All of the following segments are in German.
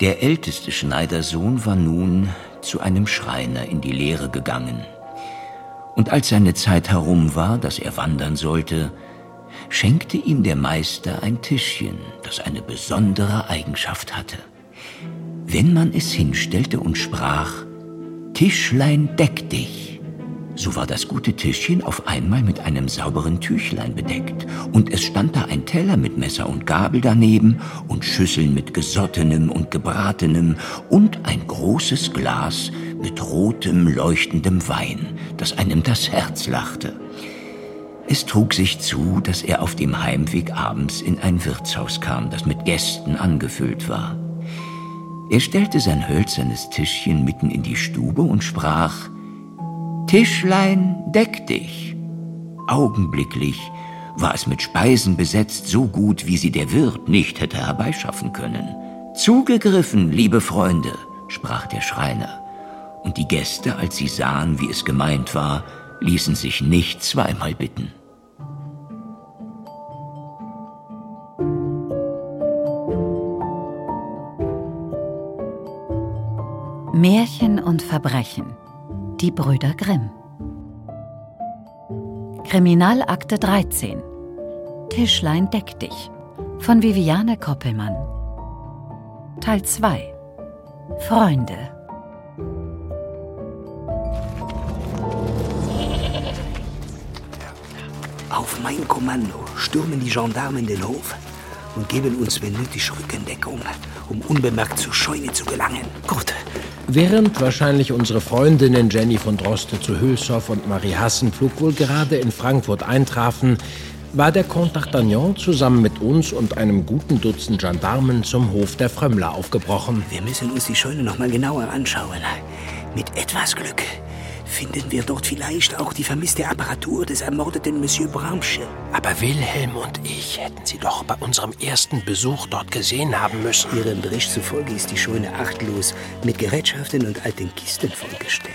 Der älteste Schneidersohn war nun zu einem Schreiner in die Lehre gegangen. Und als seine Zeit herum war, dass er wandern sollte, schenkte ihm der Meister ein Tischchen, das eine besondere Eigenschaft hatte. Wenn man es hinstellte und sprach, Tischlein deck dich, so war das gute Tischchen auf einmal mit einem sauberen Tüchlein bedeckt, und es stand da ein Teller mit Messer und Gabel daneben und Schüsseln mit gesottenem und gebratenem und ein großes Glas mit rotem, leuchtendem Wein, das einem das Herz lachte. Es trug sich zu, dass er auf dem Heimweg abends in ein Wirtshaus kam, das mit Gästen angefüllt war. Er stellte sein hölzernes Tischchen mitten in die Stube und sprach, Tischlein, deck dich. Augenblicklich war es mit Speisen besetzt, so gut, wie sie der Wirt nicht hätte herbeischaffen können. Zugegriffen, liebe Freunde, sprach der Schreiner, und die Gäste, als sie sahen, wie es gemeint war, ließen sich nicht zweimal bitten. Märchen und Verbrechen die Brüder Grimm. Kriminalakte 13. Tischlein deck dich von Viviane Koppelmann. Teil 2. Freunde. Auf mein Kommando stürmen die Gendarmen den Hof und geben uns, wenn nötig, Rückendeckung, um unbemerkt zur Scheune zu gelangen. Gut, Während wahrscheinlich unsere Freundinnen Jenny von Droste zu Hülshoff und Marie Hassenpflug wohl gerade in Frankfurt eintrafen, war der Comte d'Artagnan zusammen mit uns und einem guten Dutzend Gendarmen zum Hof der Frömmler aufgebrochen. Wir müssen uns die Scheune noch mal genauer anschauen. Mit etwas Glück finden wir dort vielleicht auch die vermisste Apparatur des ermordeten Monsieur Bramsche. Aber Wilhelm und ich hätten sie doch bei unserem ersten Besuch dort gesehen haben müssen. Ihrem Bericht zufolge ist die Scheune achtlos mit Gerätschaften und alten Kisten vollgestellt.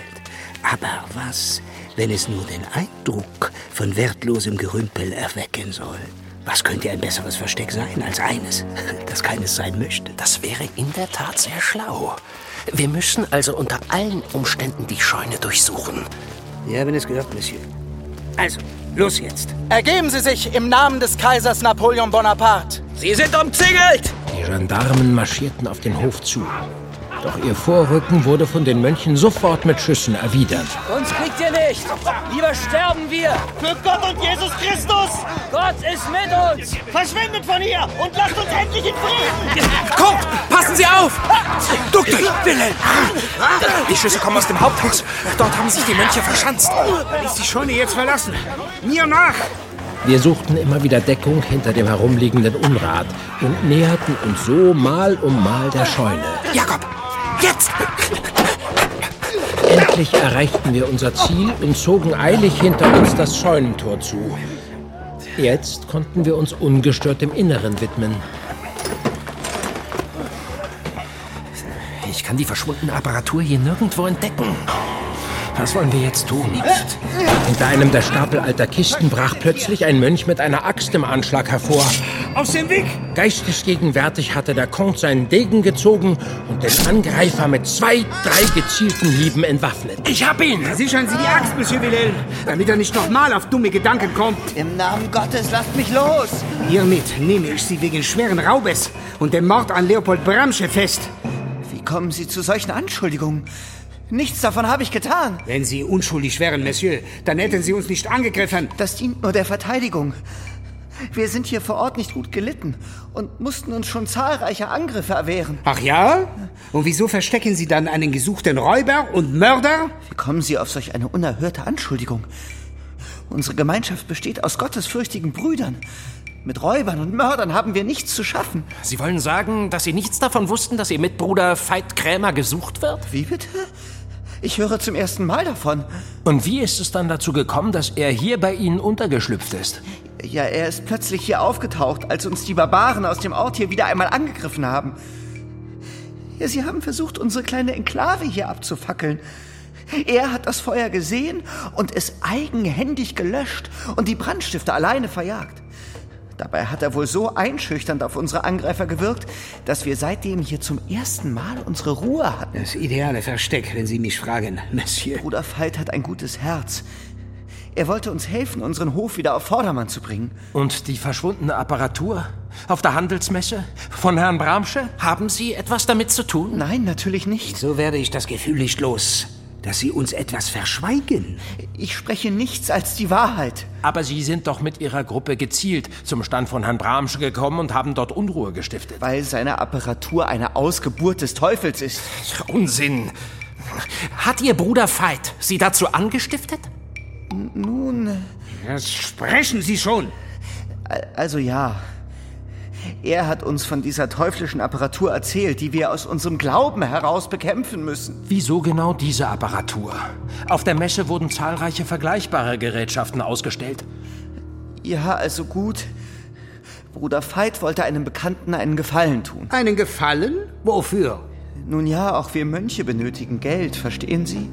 Aber was, wenn es nur den Eindruck von wertlosem Gerümpel erwecken soll? Was könnte ein besseres Versteck sein als eines, das keines sein möchte? Das wäre in der Tat sehr schlau. Wir müssen also unter allen Umständen die Scheune durchsuchen. Wir haben es gehört, Monsieur. Also, los jetzt. Ergeben Sie sich im Namen des Kaisers Napoleon Bonaparte. Sie sind umzingelt! Die Gendarmen marschierten auf den Hof zu. Doch ihr Vorrücken wurde von den Mönchen sofort mit Schüssen erwidert. Uns kriegt ihr nicht! Lieber sterben wir! Für Gott und Jesus Christus! Gott ist mit uns! Verschwindet von hier und lasst uns endlich in Frieden! Kommt! Passen Sie auf! Duck dich, Wilhelm! Die Schüsse kommen aus dem Haupthaus. Dort haben sich die Mönche verschanzt. Ist die Scheune jetzt verlassen? Mir nach! Wir suchten immer wieder Deckung hinter dem herumliegenden Unrat und näherten uns so mal um mal der Scheune. Jakob! Endlich erreichten wir unser Ziel und zogen eilig hinter uns das Scheunentor zu. Jetzt konnten wir uns ungestört dem Inneren widmen. Ich kann die verschwundene Apparatur hier nirgendwo entdecken. Was wollen wir jetzt tun? Hinter einem der Stapel alter Kisten brach plötzlich ein Mönch mit einer Axt im Anschlag hervor. Aus dem Weg! Geistesgegenwärtig hatte der Comte seinen Degen gezogen und den Angreifer mit zwei, drei gezielten Hieben entwaffnet. Ich hab ihn! Sichern Sie die Axt, Monsieur Wilhelm, damit er nicht nochmal auf dumme Gedanken kommt. Im Namen Gottes, lasst mich los! Hiermit nehme ich Sie wegen schweren Raubes und dem Mord an Leopold Bramsche fest. Wie kommen Sie zu solchen Anschuldigungen? Nichts davon habe ich getan. Wenn Sie unschuldig wären, Monsieur, dann hätten Sie uns nicht angegriffen. Das dient nur der Verteidigung. Wir sind hier vor Ort nicht gut gelitten und mussten uns schon zahlreiche Angriffe erwehren. Ach ja? Und wieso verstecken Sie dann einen gesuchten Räuber und Mörder? Wie kommen Sie auf solch eine unerhörte Anschuldigung? Unsere Gemeinschaft besteht aus gottesfürchtigen Brüdern. Mit Räubern und Mördern haben wir nichts zu schaffen. Sie wollen sagen, dass Sie nichts davon wussten, dass Ihr Mitbruder Veit Krämer gesucht wird? Wie bitte? Ich höre zum ersten Mal davon. Und wie ist es dann dazu gekommen, dass er hier bei Ihnen untergeschlüpft ist? Ja, er ist plötzlich hier aufgetaucht, als uns die Barbaren aus dem Ort hier wieder einmal angegriffen haben. Ja, sie haben versucht, unsere kleine Enklave hier abzufackeln. Er hat das Feuer gesehen und es eigenhändig gelöscht und die Brandstifter alleine verjagt. Dabei hat er wohl so einschüchternd auf unsere Angreifer gewirkt, dass wir seitdem hier zum ersten Mal unsere Ruhe hatten. Das ideale Versteck, wenn Sie mich fragen, Monsieur. Bruder Veit hat ein gutes Herz. Er wollte uns helfen, unseren Hof wieder auf Vordermann zu bringen. Und die verschwundene Apparatur? Auf der Handelsmesse? Von Herrn Bramsche? Haben Sie etwas damit zu tun? Nein, natürlich nicht. So werde ich das Gefühl nicht los, dass Sie uns etwas verschweigen. Ich spreche nichts als die Wahrheit. Aber Sie sind doch mit Ihrer Gruppe gezielt zum Stand von Herrn Bramsche gekommen und haben dort Unruhe gestiftet. Weil seine Apparatur eine Ausgeburt des Teufels ist. Unsinn. Hat Ihr Bruder Veit Sie dazu angestiftet? Nun. Das sprechen Sie schon. Also ja. Er hat uns von dieser teuflischen Apparatur erzählt, die wir aus unserem Glauben heraus bekämpfen müssen. Wieso genau diese Apparatur? Auf der Messe wurden zahlreiche vergleichbare Gerätschaften ausgestellt. Ja, also gut. Bruder Veit wollte einem Bekannten einen Gefallen tun. Einen Gefallen? Wofür? Nun ja, auch wir Mönche benötigen Geld, verstehen Sie?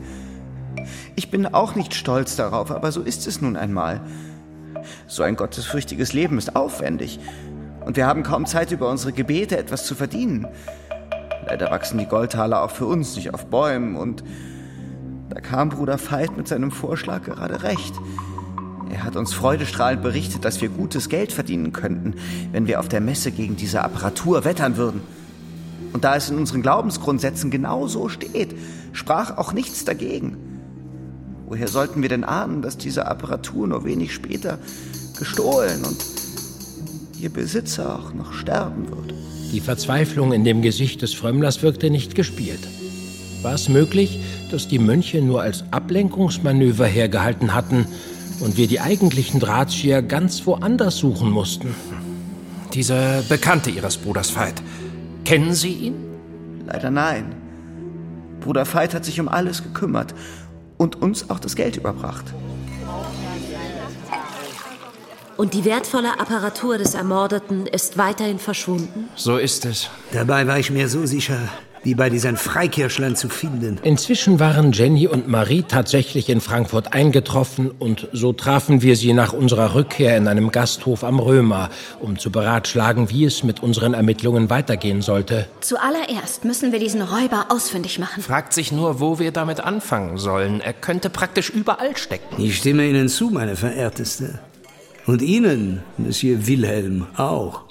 Ich bin auch nicht stolz darauf, aber so ist es nun einmal. So ein gottesfürchtiges Leben ist aufwendig. Und wir haben kaum Zeit, über unsere Gebete etwas zu verdienen. Leider wachsen die Goldtaler auch für uns nicht auf Bäumen. Und da kam Bruder Veit mit seinem Vorschlag gerade recht. Er hat uns freudestrahlend berichtet, dass wir gutes Geld verdienen könnten, wenn wir auf der Messe gegen diese Apparatur wettern würden. Und da es in unseren Glaubensgrundsätzen genau so steht, sprach auch nichts dagegen. Woher sollten wir denn ahnen, dass diese Apparatur nur wenig später gestohlen und ihr Besitzer auch noch sterben wird? Die Verzweiflung in dem Gesicht des Frömmlers wirkte nicht gespielt. War es möglich, dass die Mönche nur als Ablenkungsmanöver hergehalten hatten und wir die eigentlichen Drahtzieher ganz woanders suchen mussten? Dieser Bekannte Ihres Bruders Veit. Kennen Sie ihn? Leider nein. Bruder Veit hat sich um alles gekümmert und uns auch das Geld überbracht. Und die wertvolle Apparatur des Ermordeten ist weiterhin verschwunden? So ist es. Dabei war ich mir so sicher, wie bei diesen Freikirschlern zu finden. Inzwischen waren Jenny und Marie tatsächlich in Frankfurt eingetroffen und so trafen wir sie nach unserer Rückkehr in einem Gasthof am Römer, um zu beratschlagen, wie es mit unseren Ermittlungen weitergehen sollte. Zuallererst müssen wir diesen Räuber ausfindig machen. Fragt sich nur, wo wir damit anfangen sollen. Er könnte praktisch überall stecken. Ich stimme Ihnen zu, meine Verehrteste. Und Ihnen, Monsieur Wilhelm, auch.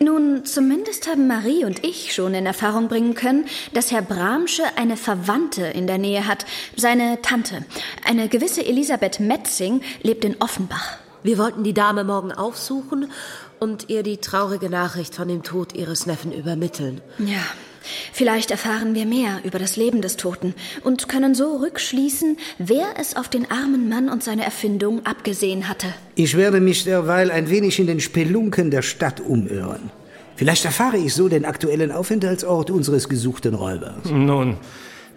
Nun, zumindest haben Marie und ich schon in Erfahrung bringen können, dass Herr Bramsche eine Verwandte in der Nähe hat, seine Tante. Eine gewisse Elisabeth Metzing lebt in Offenbach. Wir wollten die Dame morgen aufsuchen und ihr die traurige Nachricht von dem Tod ihres Neffen übermitteln. Ja, vielleicht erfahren wir mehr über das Leben des Toten und können so rückschließen, wer es auf den armen Mann und seine Erfindung abgesehen hatte. Ich werde mich derweil ein wenig in den Spelunken der Stadt umirren. Vielleicht erfahre ich so den aktuellen Aufenthaltsort unseres gesuchten Räubers. Nun,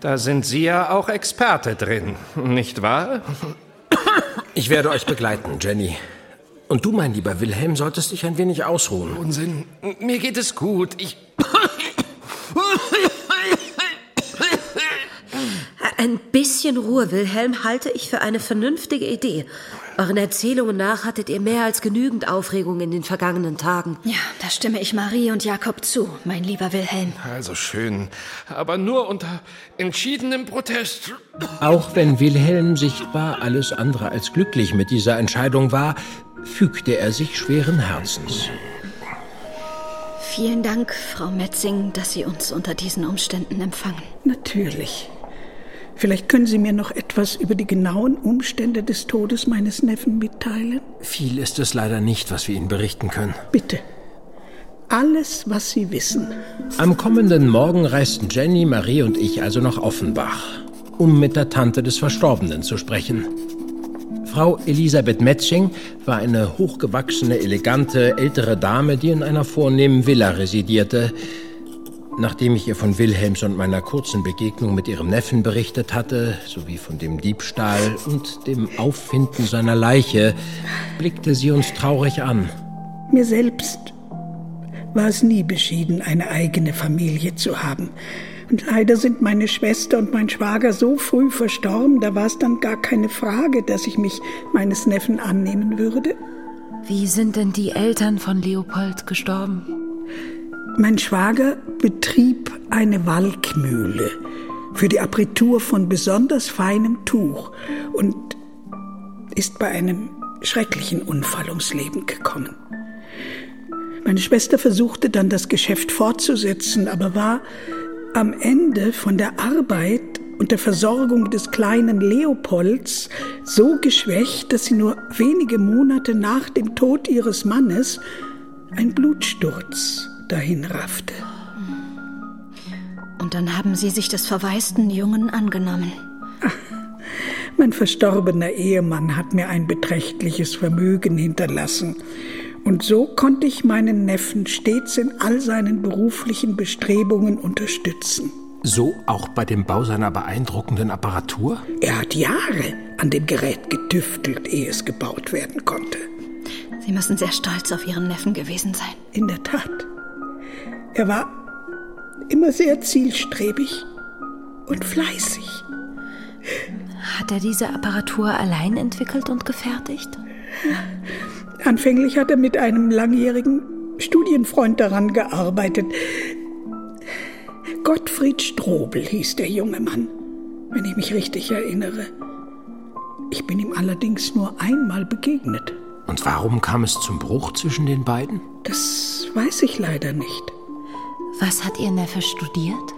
da sind Sie ja auch Experte drin, nicht wahr? Ich werde euch begleiten, Jenny. Und du, mein lieber Wilhelm, solltest dich ein wenig ausruhen. Unsinn. Mir geht es gut. Ich. Ein bisschen Ruhe, Wilhelm, halte ich für eine vernünftige Idee. Euren Erzählungen nach hattet ihr mehr als genügend Aufregung in den vergangenen Tagen. Ja, da stimme ich Marie und Jakob zu, mein lieber Wilhelm. Also schön, aber nur unter entschiedenem Protest. Auch wenn Wilhelm sichtbar alles andere als glücklich mit dieser Entscheidung war, fügte er sich schweren Herzens. Vielen Dank, Frau Metzing, dass Sie uns unter diesen Umständen empfangen. Natürlich. Vielleicht können Sie mir noch etwas über die genauen Umstände des Todes meines Neffen mitteilen? Viel ist es leider nicht, was wir Ihnen berichten können. Bitte. Alles, was Sie wissen. Am kommenden Morgen reisten Jenny, Marie und ich also nach Offenbach, um mit der Tante des Verstorbenen zu sprechen. Frau Elisabeth Metzing war eine hochgewachsene, elegante, ältere Dame, die in einer vornehmen Villa residierte. Nachdem ich ihr von Wilhelms und meiner kurzen Begegnung mit ihrem Neffen berichtet hatte, sowie von dem Diebstahl und dem Auffinden seiner Leiche, blickte sie uns traurig an. Mir selbst war es nie beschieden, eine eigene Familie zu haben. Und leider sind meine Schwester und mein Schwager so früh verstorben, da war es dann gar keine Frage, dass ich mich meines Neffen annehmen würde. Wie sind denn die Eltern von Leopold gestorben? Mein Schwager betrieb eine Walkmühle für die Apritur von besonders feinem Tuch und ist bei einem schrecklichen Unfall ums Leben gekommen. Meine Schwester versuchte dann das Geschäft fortzusetzen, aber war am Ende von der Arbeit und der Versorgung des kleinen Leopolds so geschwächt, dass sie nur wenige Monate nach dem Tod ihres Mannes ein Blutsturz dahin raffte. Und dann haben Sie sich des verwaisten Jungen angenommen. Ach, mein verstorbener Ehemann hat mir ein beträchtliches Vermögen hinterlassen. Und so konnte ich meinen Neffen stets in all seinen beruflichen Bestrebungen unterstützen. So auch bei dem Bau seiner beeindruckenden Apparatur? Er hat Jahre an dem Gerät getüftelt, ehe es gebaut werden konnte. Sie müssen sehr stolz auf Ihren Neffen gewesen sein. In der Tat. Er war immer sehr zielstrebig und fleißig. Hat er diese Apparatur allein entwickelt und gefertigt? Anfänglich hat er mit einem langjährigen Studienfreund daran gearbeitet. Gottfried Strobel hieß der junge Mann, wenn ich mich richtig erinnere. Ich bin ihm allerdings nur einmal begegnet. Und warum kam es zum Bruch zwischen den beiden? Das weiß ich leider nicht. Was hat Ihr Neffe studiert?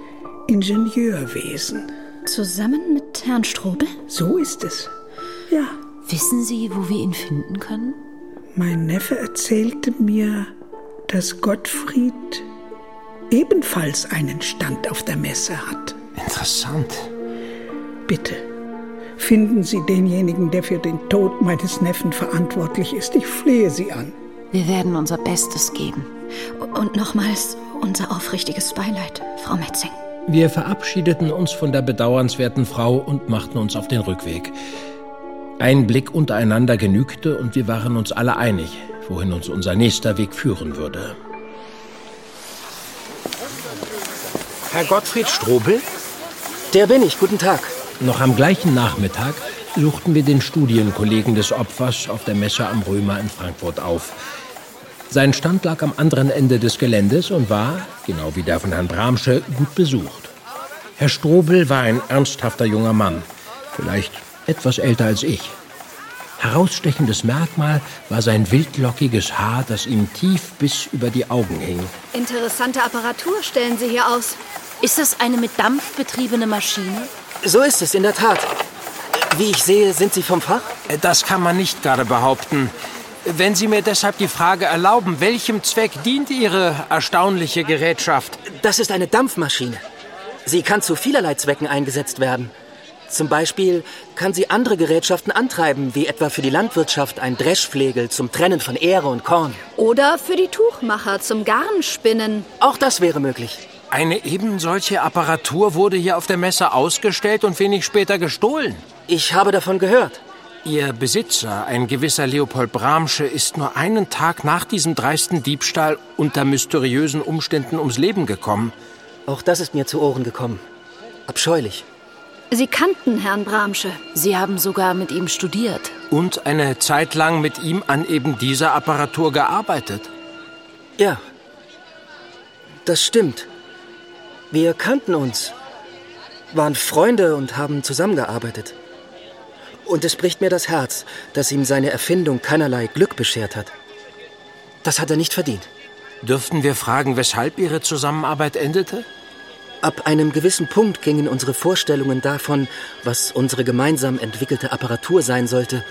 Ingenieurwesen. Zusammen mit Herrn Strobel? So ist es. Ja. Wissen Sie, wo wir ihn finden können? Mein Neffe erzählte mir, dass Gottfried ebenfalls einen Stand auf der Messe hat. Interessant. Bitte, finden Sie denjenigen, der für den Tod meines Neffen verantwortlich ist. Ich flehe Sie an. Wir werden unser Bestes geben. Und nochmals unser aufrichtiges Beileid, Frau Metzing. Wir verabschiedeten uns von der bedauernswerten Frau und machten uns auf den Rückweg. Ein Blick untereinander genügte und wir waren uns alle einig, wohin uns unser nächster Weg führen würde. Herr Gottfried Strobel? Der bin ich. Guten Tag. Noch am gleichen Nachmittag suchten wir den Studienkollegen des Opfers auf der Messe am Römer in Frankfurt auf. Sein Stand lag am anderen Ende des Geländes und war, genau wie der von Herrn Bramsche, gut besucht. Herr Strobel war ein ernsthafter junger Mann, vielleicht etwas älter als ich. Herausstechendes Merkmal war sein wildlockiges Haar, das ihm tief bis über die Augen hing. Interessante Apparatur stellen Sie hier aus. Ist das eine mit Dampf betriebene Maschine? So ist es, in der Tat. Wie ich sehe, sind Sie vom Fach? Das kann man nicht gerade behaupten. Wenn Sie mir deshalb die Frage erlauben, welchem Zweck dient Ihre erstaunliche Gerätschaft? Das ist eine Dampfmaschine. Sie kann zu vielerlei Zwecken eingesetzt werden. Zum Beispiel kann sie andere Gerätschaften antreiben, wie etwa für die Landwirtschaft ein Dreschflegel zum Trennen von Ähre und Korn. Oder für die Tuchmacher zum Garnspinnen. Auch das wäre möglich. Eine eben solche Apparatur wurde hier auf der Messe ausgestellt und wenig später gestohlen. Ich habe davon gehört. Ihr Besitzer, ein gewisser Leopold Bramsche, ist nur einen Tag nach diesem dreisten Diebstahl unter mysteriösen Umständen ums Leben gekommen. Auch das ist mir zu Ohren gekommen. Abscheulich. Sie kannten Herrn Bramsche. Sie haben sogar mit ihm studiert. Und eine Zeit lang mit ihm an eben dieser Apparatur gearbeitet. Ja, das stimmt. Wir kannten uns, waren Freunde und haben zusammengearbeitet. Und es bricht mir das Herz, dass ihm seine Erfindung keinerlei Glück beschert hat. Das hat er nicht verdient. Dürften wir fragen, weshalb Ihre Zusammenarbeit endete? Ab einem gewissen Punkt gingen unsere Vorstellungen davon, was unsere gemeinsam entwickelte Apparatur sein sollte,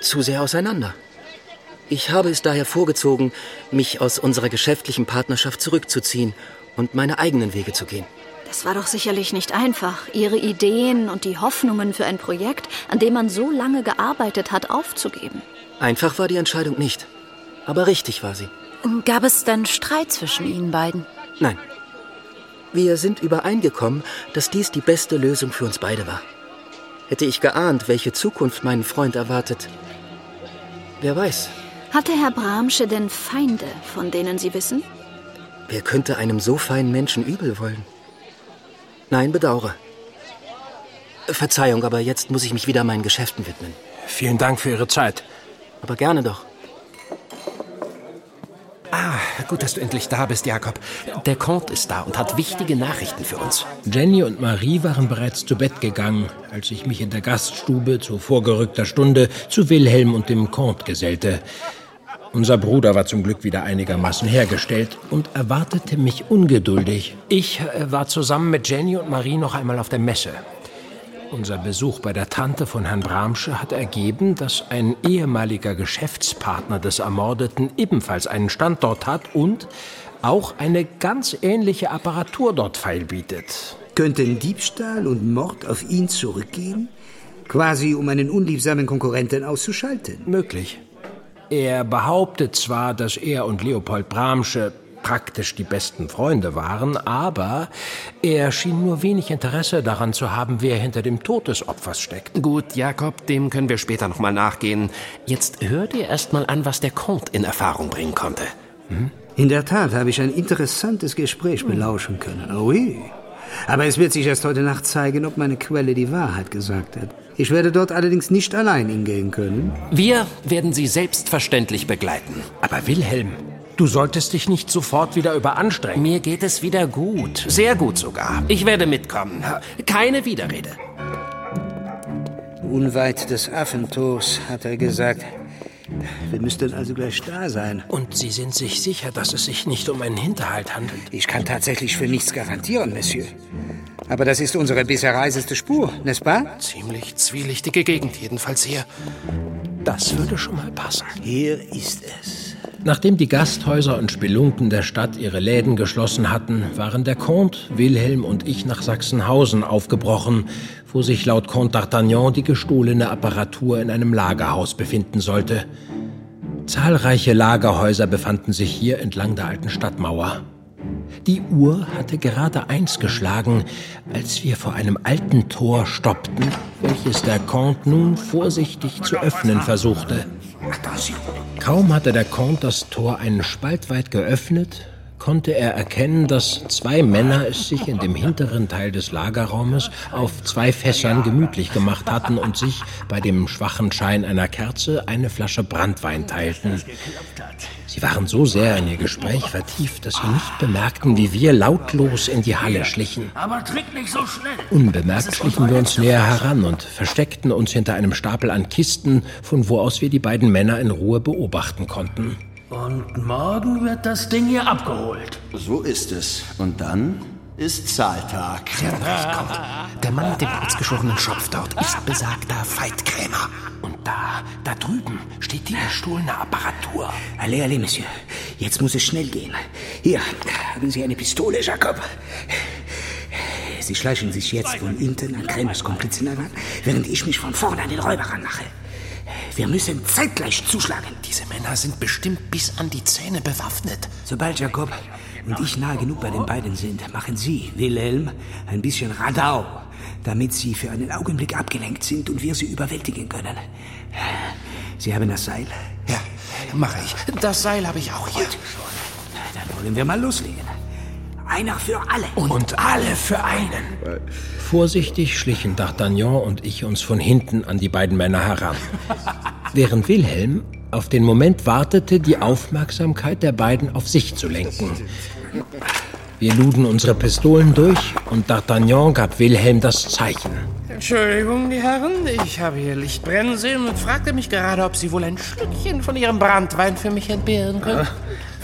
zu sehr auseinander. Ich habe es daher vorgezogen, mich aus unserer geschäftlichen Partnerschaft zurückzuziehen und meine eigenen Wege zu gehen. Das war doch sicherlich nicht einfach, Ihre Ideen und die Hoffnungen für ein Projekt, an dem man so lange gearbeitet hat, aufzugeben. Einfach war die Entscheidung nicht. Aber richtig war sie. Gab es dann Streit zwischen Ihnen beiden? Nein. Wir sind übereingekommen, dass dies die beste Lösung für uns beide war. Hätte ich geahnt, welche Zukunft meinen Freund erwartet. Wer weiß. Hatte Herr Bramsche denn Feinde, von denen Sie wissen? Wer könnte einem so feinen Menschen übel wollen? Nein, bedauere. Verzeihung, aber jetzt muss ich mich wieder meinen Geschäften widmen. Vielen Dank für Ihre Zeit. Aber gerne doch. Gut, dass du endlich da bist, Jakob. Der Comte ist da und hat wichtige Nachrichten für uns. Jenny und Marie waren bereits zu Bett gegangen, als ich mich in der Gaststube zu vorgerückter Stunde zu Wilhelm und dem Comte gesellte. Unser Bruder war zum Glück wieder einigermaßen hergestellt und erwartete mich ungeduldig. Ich äh, war zusammen mit Jenny und Marie noch einmal auf der Messe. Unser Besuch bei der Tante von Herrn Bramsche hat ergeben, dass ein ehemaliger Geschäftspartner des Ermordeten ebenfalls einen Standort hat und auch eine ganz ähnliche Apparatur dort feilbietet. Könnten Diebstahl und Mord auf ihn zurückgehen? Quasi um einen unliebsamen Konkurrenten auszuschalten? Möglich. Er behauptet zwar, dass er und Leopold Bramsche praktisch die besten Freunde waren, aber er schien nur wenig Interesse daran zu haben, wer hinter dem Tod des Opfers steckt. Gut, Jakob, dem können wir später noch mal nachgehen. Jetzt hör dir erst mal an, was der Comte in Erfahrung bringen konnte. Hm? In der Tat habe ich ein interessantes Gespräch belauschen können. Oui. Aber es wird sich erst heute Nacht zeigen, ob meine Quelle die Wahrheit gesagt hat. Ich werde dort allerdings nicht allein hingehen können. Wir werden Sie selbstverständlich begleiten. Aber Wilhelm, du solltest dich nicht sofort wieder überanstrengen. Mir geht es wieder gut. Sehr gut sogar. Ich werde mitkommen. Keine Widerrede. Unweit des Affentors, hat er gesagt. Wir müssten also gleich da sein. Und Sie sind sich sicher, dass es sich nicht um einen Hinterhalt handelt? Ich kann tatsächlich für nichts garantieren, Monsieur. Aber das ist unsere bisher reiseste Spur, n'est-ce pas? Ziemlich zwielichtige Gegend, jedenfalls hier. Das würde schon mal passen. Hier ist es. Nachdem die Gasthäuser und Spelunken der Stadt ihre Läden geschlossen hatten, waren der Comte, Wilhelm und ich nach Sachsenhausen aufgebrochen, wo sich laut Comte d'Artagnan die gestohlene Apparatur in einem Lagerhaus befinden sollte. Zahlreiche Lagerhäuser befanden sich hier entlang der alten Stadtmauer. Die Uhr hatte gerade eins geschlagen, als wir vor einem alten Tor stoppten, welches der Comte nun vorsichtig zu öffnen versuchte. Kaum hatte der Comte das Tor einen Spalt weit geöffnet, konnte er erkennen, dass zwei Männer es sich in dem hinteren Teil des Lagerraumes auf zwei Fässern gemütlich gemacht hatten und sich bei dem schwachen Schein einer Kerze eine Flasche Brandwein teilten. Sie waren so sehr in ihr Gespräch vertieft, dass sie nicht bemerkten, wie wir lautlos in die Halle schlichen. Aber trink nicht so schnell. Unbemerkt schlichen wir uns näher heran und versteckten uns hinter einem Stapel an Kisten, von wo aus wir die beiden Männer in Ruhe beobachten konnten. Und morgen wird das Ding hier abgeholt. So ist es. Und dann ist Zahltag. Recht, Comte. Der Mann mit dem kurzgeschorenen Schopf dort ist besagter Veitkrämer. Und da, da drüben steht die gestohlene Apparatur. Allez, allez, Monsieur. Jetzt muss es schnell gehen. Hier, haben Sie eine Pistole, Jacob. Sie schleichen sich jetzt von hinten an Kremers Komplizen heran, während ich mich von vorne an den Räuber ranmache. Wir müssen zeitgleich zuschlagen. Diese Männer sind bestimmt bis an die Zähne bewaffnet. Sobald Jacob und ich nahe genug bei den beiden sind, machen Sie, Wilhelm, ein bisschen Radau, damit Sie für einen Augenblick abgelenkt sind und wir Sie überwältigen können. Sie haben das Seil? Ja, mache ich. Das Seil habe ich auch hier. Gut. Dann wollen wir mal loslegen. Einer für alle. Und, und alle für einen. Vorsichtig schlichen D'Artagnan und ich uns von hinten an die beiden Männer heran. Während Wilhelm auf den Moment wartete, die Aufmerksamkeit der beiden auf sich zu lenken. Wir luden unsere Pistolen durch und D'Artagnan gab Wilhelm das Zeichen. Entschuldigung, die Herren, ich habe hier Licht brennen sehen und fragte mich gerade, ob Sie wohl ein Schlückchen von Ihrem Brandwein für mich entbehren können.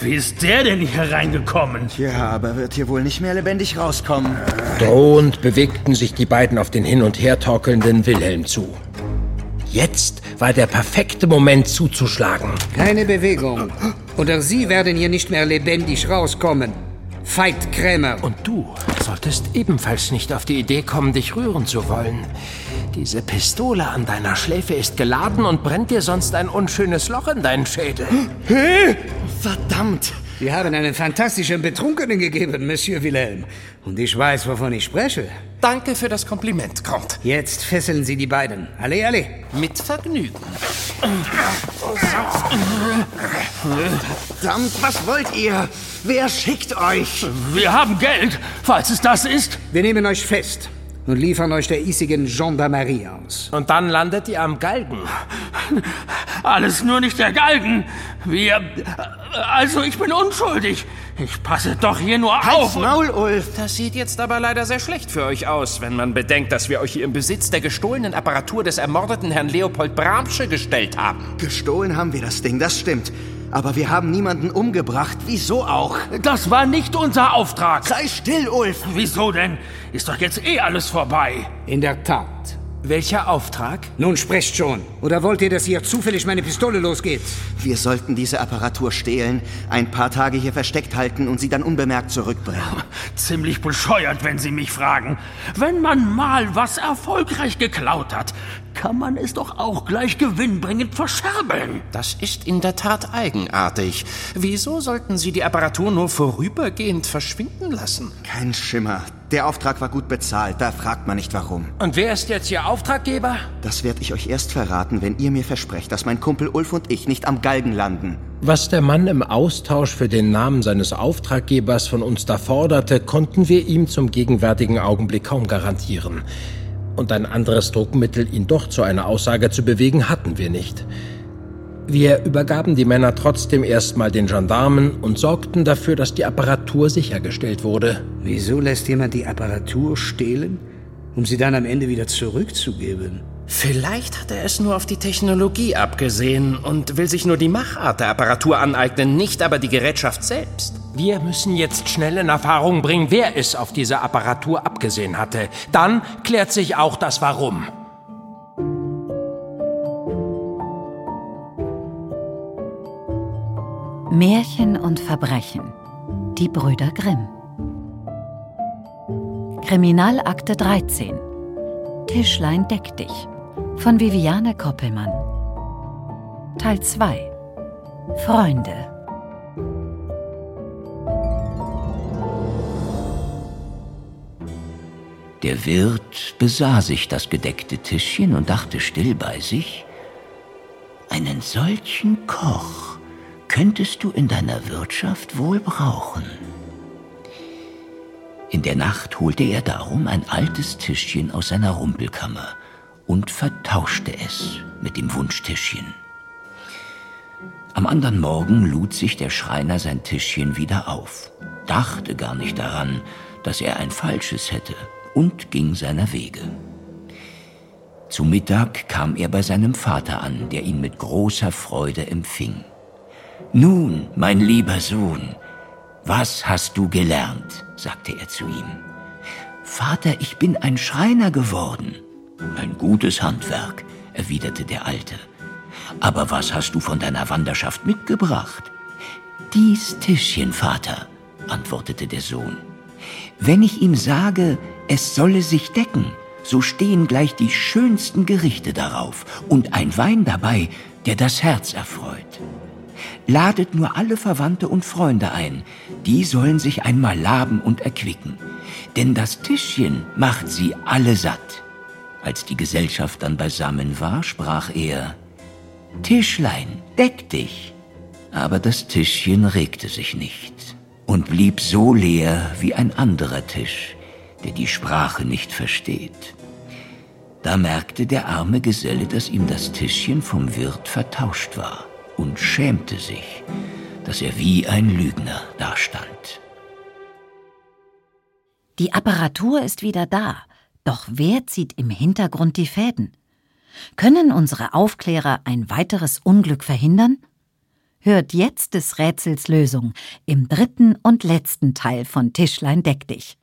Wie ist der denn hier reingekommen? Ja, aber wird hier wohl nicht mehr lebendig rauskommen. Drohend bewegten sich die beiden auf den hin und her torkelnden Wilhelm zu. Jetzt war der perfekte Moment zuzuschlagen. Keine Bewegung. Oder Sie werden hier nicht mehr lebendig rauskommen. Veit Krämer. Und du solltest ebenfalls nicht auf die Idee kommen, dich rühren zu wollen. Diese Pistole an deiner Schläfe ist geladen und brennt dir sonst ein unschönes Loch in deinen Schädel. Hä? Verdammt! Wir haben einen fantastischen Betrunkenen gegeben, Monsieur Wilhelm. Und ich weiß, wovon ich spreche. Danke für das Kompliment, Comte. Jetzt fesseln Sie die beiden. Alle, alle. Mit Vergnügen. Verdammt, was wollt ihr? Wer schickt euch? Wir haben Geld, falls es das ist. Wir nehmen euch fest und liefern euch der hiesigen Gendarmerie aus. Und dann landet ihr am Galgen. Alles nur nicht der Galgen. Wir. Also, ich bin unschuldig. Ich passe doch hier nur Halt's auf. Maul, Ulf. Das sieht jetzt aber leider sehr schlecht für euch aus, wenn man bedenkt, dass wir euch hier im Besitz der gestohlenen Apparatur des ermordeten Herrn Leopold Bramsche gestellt haben. Gestohlen haben wir das Ding, das stimmt. Aber wir haben niemanden umgebracht. Wieso auch? Das war nicht unser Auftrag. Sei still, Ulf. Wieso denn? Ist doch jetzt eh alles vorbei. In der Tat. Welcher Auftrag? Nun sprecht schon. Oder wollt ihr, dass hier zufällig meine Pistole losgeht? Wir sollten diese Apparatur stehlen, ein paar Tage hier versteckt halten und sie dann unbemerkt zurückbringen. Ziemlich bescheuert, wenn Sie mich fragen. Wenn man mal was erfolgreich geklaut hat, kann man es doch auch gleich gewinnbringend verscherbeln. Das ist in der Tat eigenartig. Wieso sollten Sie die Apparatur nur vorübergehend verschwinden lassen? Kein Schimmer. Der Auftrag war gut bezahlt, da fragt man nicht warum. Und wer ist jetzt Ihr Auftraggeber? Das werde ich euch erst verraten, wenn ihr mir versprecht, dass mein Kumpel Ulf und ich nicht am Galgen landen. Was der Mann im Austausch für den Namen seines Auftraggebers von uns da forderte, konnten wir ihm zum gegenwärtigen Augenblick kaum garantieren. Und ein anderes Druckmittel, ihn doch zu einer Aussage zu bewegen, hatten wir nicht. Wir übergaben die Männer trotzdem erstmal den Gendarmen und sorgten dafür, dass die Apparatur sichergestellt wurde. Wieso lässt jemand die Apparatur stehlen, um sie dann am Ende wieder zurückzugeben? Vielleicht hat er es nur auf die Technologie abgesehen und will sich nur die Machart der Apparatur aneignen, nicht aber die Gerätschaft selbst. Wir müssen jetzt schnell in Erfahrung bringen, wer es auf diese Apparatur abgesehen hatte. Dann klärt sich auch das Warum. Märchen und Verbrechen. Die Brüder Grimm. Kriminalakte 13. Tischlein deck dich. Von Viviane Koppelmann. Teil 2. Freunde. Der Wirt besah sich das gedeckte Tischchen und dachte still bei sich, einen solchen Koch könntest du in deiner Wirtschaft wohl brauchen. In der Nacht holte er darum ein altes Tischchen aus seiner Rumpelkammer und vertauschte es mit dem Wunschtischchen. Am anderen Morgen lud sich der Schreiner sein Tischchen wieder auf, dachte gar nicht daran, dass er ein falsches hätte und ging seiner Wege. Zu Mittag kam er bei seinem Vater an, der ihn mit großer Freude empfing. Nun, mein lieber Sohn, was hast du gelernt? sagte er zu ihm. Vater, ich bin ein Schreiner geworden. Ein gutes Handwerk, erwiderte der Alte. Aber was hast du von deiner Wanderschaft mitgebracht? Dies Tischchen, Vater, antwortete der Sohn. Wenn ich ihm sage, es solle sich decken, so stehen gleich die schönsten Gerichte darauf und ein Wein dabei, der das Herz erfreut. Ladet nur alle Verwandte und Freunde ein, die sollen sich einmal laben und erquicken, denn das Tischchen macht sie alle satt. Als die Gesellschaft dann beisammen war, sprach er, Tischlein, deck dich. Aber das Tischchen regte sich nicht und blieb so leer wie ein anderer Tisch, der die Sprache nicht versteht. Da merkte der arme Geselle, dass ihm das Tischchen vom Wirt vertauscht war und schämte sich, dass er wie ein Lügner dastand. Die Apparatur ist wieder da, doch wer zieht im Hintergrund die Fäden? Können unsere Aufklärer ein weiteres Unglück verhindern? Hört jetzt des Rätsels Lösung im dritten und letzten Teil von Tischlein deck dich.